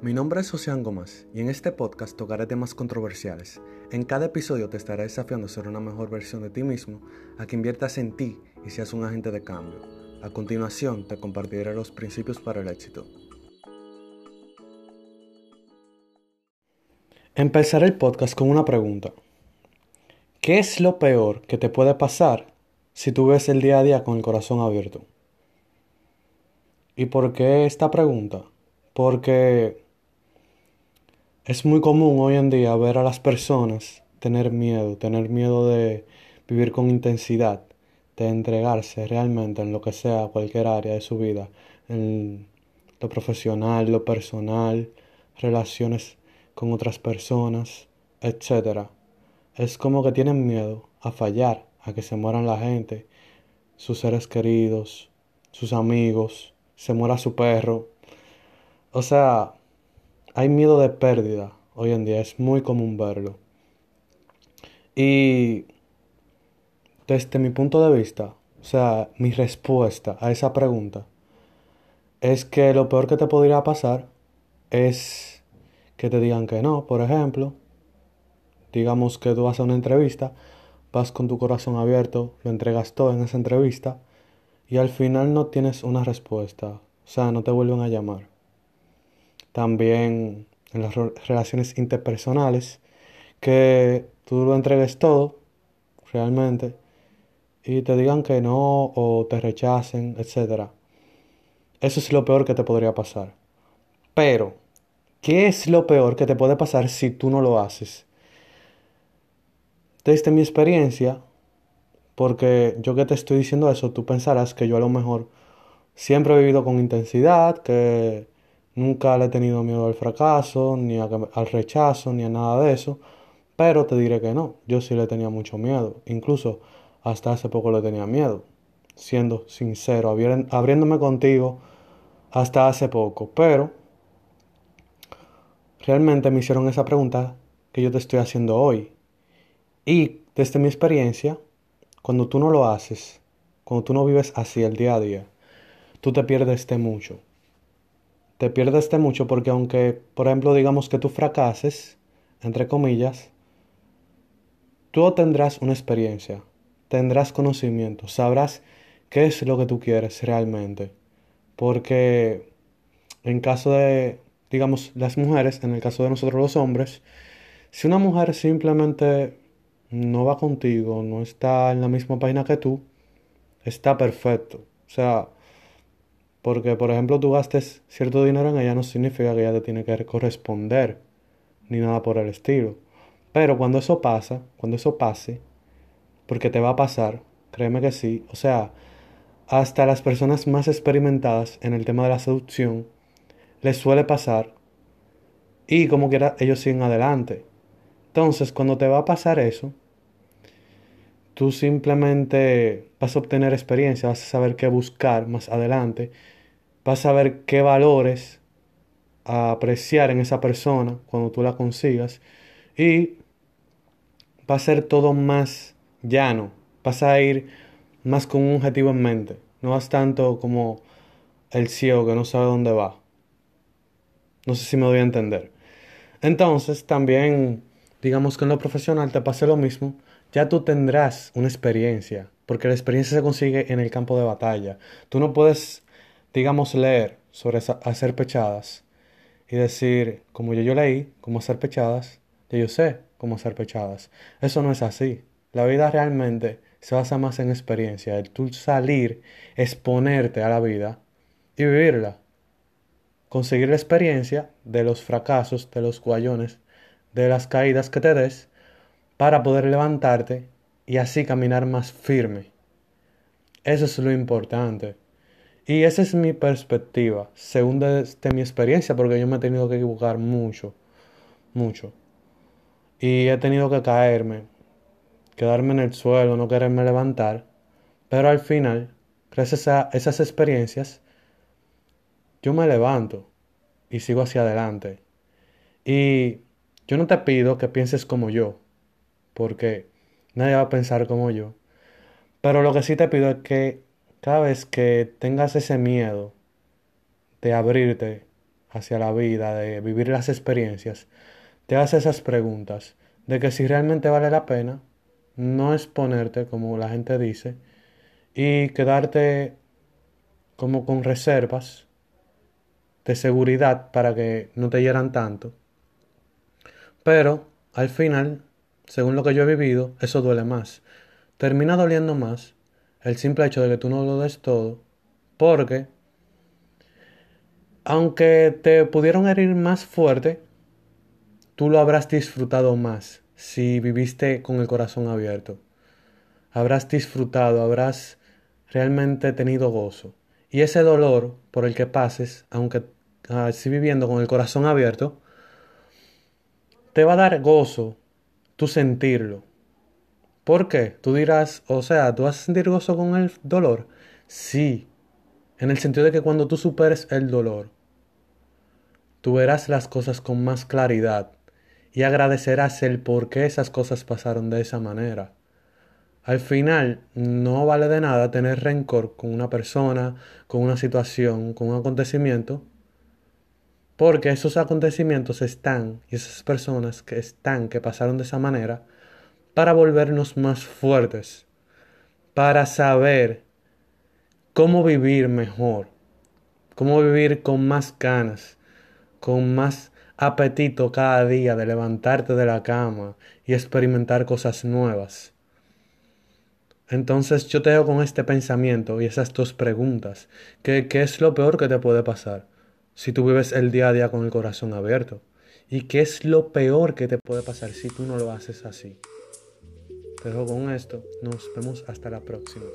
Mi nombre es José Gómez y en este podcast tocaré temas controversiales. En cada episodio te estaré desafiando a ser una mejor versión de ti mismo, a que inviertas en ti y seas un agente de cambio. A continuación te compartiré los principios para el éxito. Empezaré el podcast con una pregunta. ¿Qué es lo peor que te puede pasar si tú ves el día a día con el corazón abierto? ¿Y por qué esta pregunta? Porque es muy común hoy en día ver a las personas tener miedo, tener miedo de vivir con intensidad, de entregarse realmente en lo que sea, cualquier área de su vida, en lo profesional, lo personal, relaciones con otras personas, etc. Es como que tienen miedo a fallar, a que se mueran la gente, sus seres queridos, sus amigos, se muera su perro. O sea, hay miedo de pérdida hoy en día, es muy común verlo. Y desde mi punto de vista, o sea, mi respuesta a esa pregunta es que lo peor que te podría pasar es que te digan que no, por ejemplo. Digamos que tú vas a una entrevista, vas con tu corazón abierto, lo entregas todo en esa entrevista y al final no tienes una respuesta, o sea, no te vuelven a llamar también en las relaciones interpersonales, que tú lo entregues todo, realmente, y te digan que no o te rechacen, etc. Eso es lo peor que te podría pasar. Pero, ¿qué es lo peor que te puede pasar si tú no lo haces? Desde mi experiencia, porque yo que te estoy diciendo eso, tú pensarás que yo a lo mejor siempre he vivido con intensidad, que Nunca le he tenido miedo al fracaso, ni al rechazo, ni a nada de eso. Pero te diré que no, yo sí le tenía mucho miedo. Incluso hasta hace poco le tenía miedo. Siendo sincero, abriéndome contigo hasta hace poco. Pero realmente me hicieron esa pregunta que yo te estoy haciendo hoy. Y desde mi experiencia, cuando tú no lo haces, cuando tú no vives así el día a día, tú te pierdes de mucho te pierdes de mucho porque aunque, por ejemplo, digamos que tú fracases, entre comillas, tú tendrás una experiencia, tendrás conocimiento, sabrás qué es lo que tú quieres realmente. Porque en caso de, digamos, las mujeres, en el caso de nosotros los hombres, si una mujer simplemente no va contigo, no está en la misma página que tú, está perfecto. O sea, porque, por ejemplo, tú gastes cierto dinero en ella no significa que ella te tiene que corresponder, ni nada por el estilo. Pero cuando eso pasa, cuando eso pase, porque te va a pasar, créeme que sí, o sea, hasta las personas más experimentadas en el tema de la seducción les suele pasar y como quiera ellos siguen adelante. Entonces, cuando te va a pasar eso, Tú simplemente vas a obtener experiencia, vas a saber qué buscar más adelante, vas a saber qué valores apreciar en esa persona cuando tú la consigas y va a ser todo más llano, vas a ir más con un objetivo en mente, no vas tanto como el ciego que no sabe dónde va. No sé si me doy a entender. Entonces, también, digamos que en lo profesional te pase lo mismo, ya tú tendrás una experiencia, porque la experiencia se consigue en el campo de batalla. Tú no puedes, digamos, leer sobre hacer pechadas y decir, como yo, yo leí cómo hacer pechadas, ya yo sé cómo hacer pechadas. Eso no es así. La vida realmente se basa más en experiencia, el tú salir, exponerte a la vida y vivirla. Conseguir la experiencia de los fracasos, de los guayones, de las caídas que te des para poder levantarte y así caminar más firme. Eso es lo importante. Y esa es mi perspectiva, según de, mi experiencia, porque yo me he tenido que equivocar mucho, mucho. Y he tenido que caerme, quedarme en el suelo, no quererme levantar. Pero al final, gracias a esas experiencias, yo me levanto y sigo hacia adelante. Y yo no te pido que pienses como yo, porque nadie va a pensar como yo. Pero lo que sí te pido es que cada vez que tengas ese miedo de abrirte hacia la vida, de vivir las experiencias, te hagas esas preguntas de que si realmente vale la pena no exponerte como la gente dice y quedarte como con reservas de seguridad para que no te hieran tanto. Pero al final, según lo que yo he vivido, eso duele más. Termina doliendo más el simple hecho de que tú no lo des todo, porque aunque te pudieron herir más fuerte, tú lo habrás disfrutado más si viviste con el corazón abierto. Habrás disfrutado, habrás realmente tenido gozo. Y ese dolor por el que pases, aunque así viviendo con el corazón abierto, te va a dar gozo tú sentirlo. ¿Por qué? Tú dirás, o sea, ¿tú vas a sentir gozo con el dolor? Sí, en el sentido de que cuando tú superes el dolor, tú verás las cosas con más claridad y agradecerás el por qué esas cosas pasaron de esa manera. Al final, no vale de nada tener rencor con una persona, con una situación, con un acontecimiento, porque esos acontecimientos están, y esas personas que están, que pasaron de esa manera, para volvernos más fuertes, para saber cómo vivir mejor, cómo vivir con más ganas, con más apetito cada día de levantarte de la cama y experimentar cosas nuevas. Entonces yo te dejo con este pensamiento y esas dos preguntas. ¿Qué, ¿Qué es lo peor que te puede pasar? si tú vives el día a día con el corazón abierto? ¿Y qué es lo peor que te puede pasar si tú no lo haces así? Pero con esto nos vemos hasta la próxima.